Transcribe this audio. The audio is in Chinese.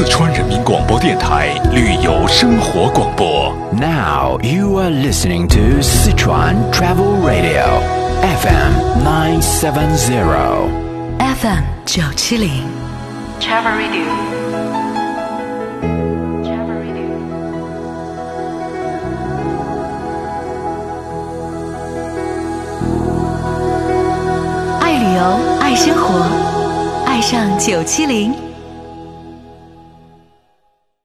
四川人民广播电台旅游生活广播。Now you are listening to 四川 Travel Radio FM 970，FM 九七零 Travel Radio，Travel Radio。爱旅游，爱生活，爱上九七零。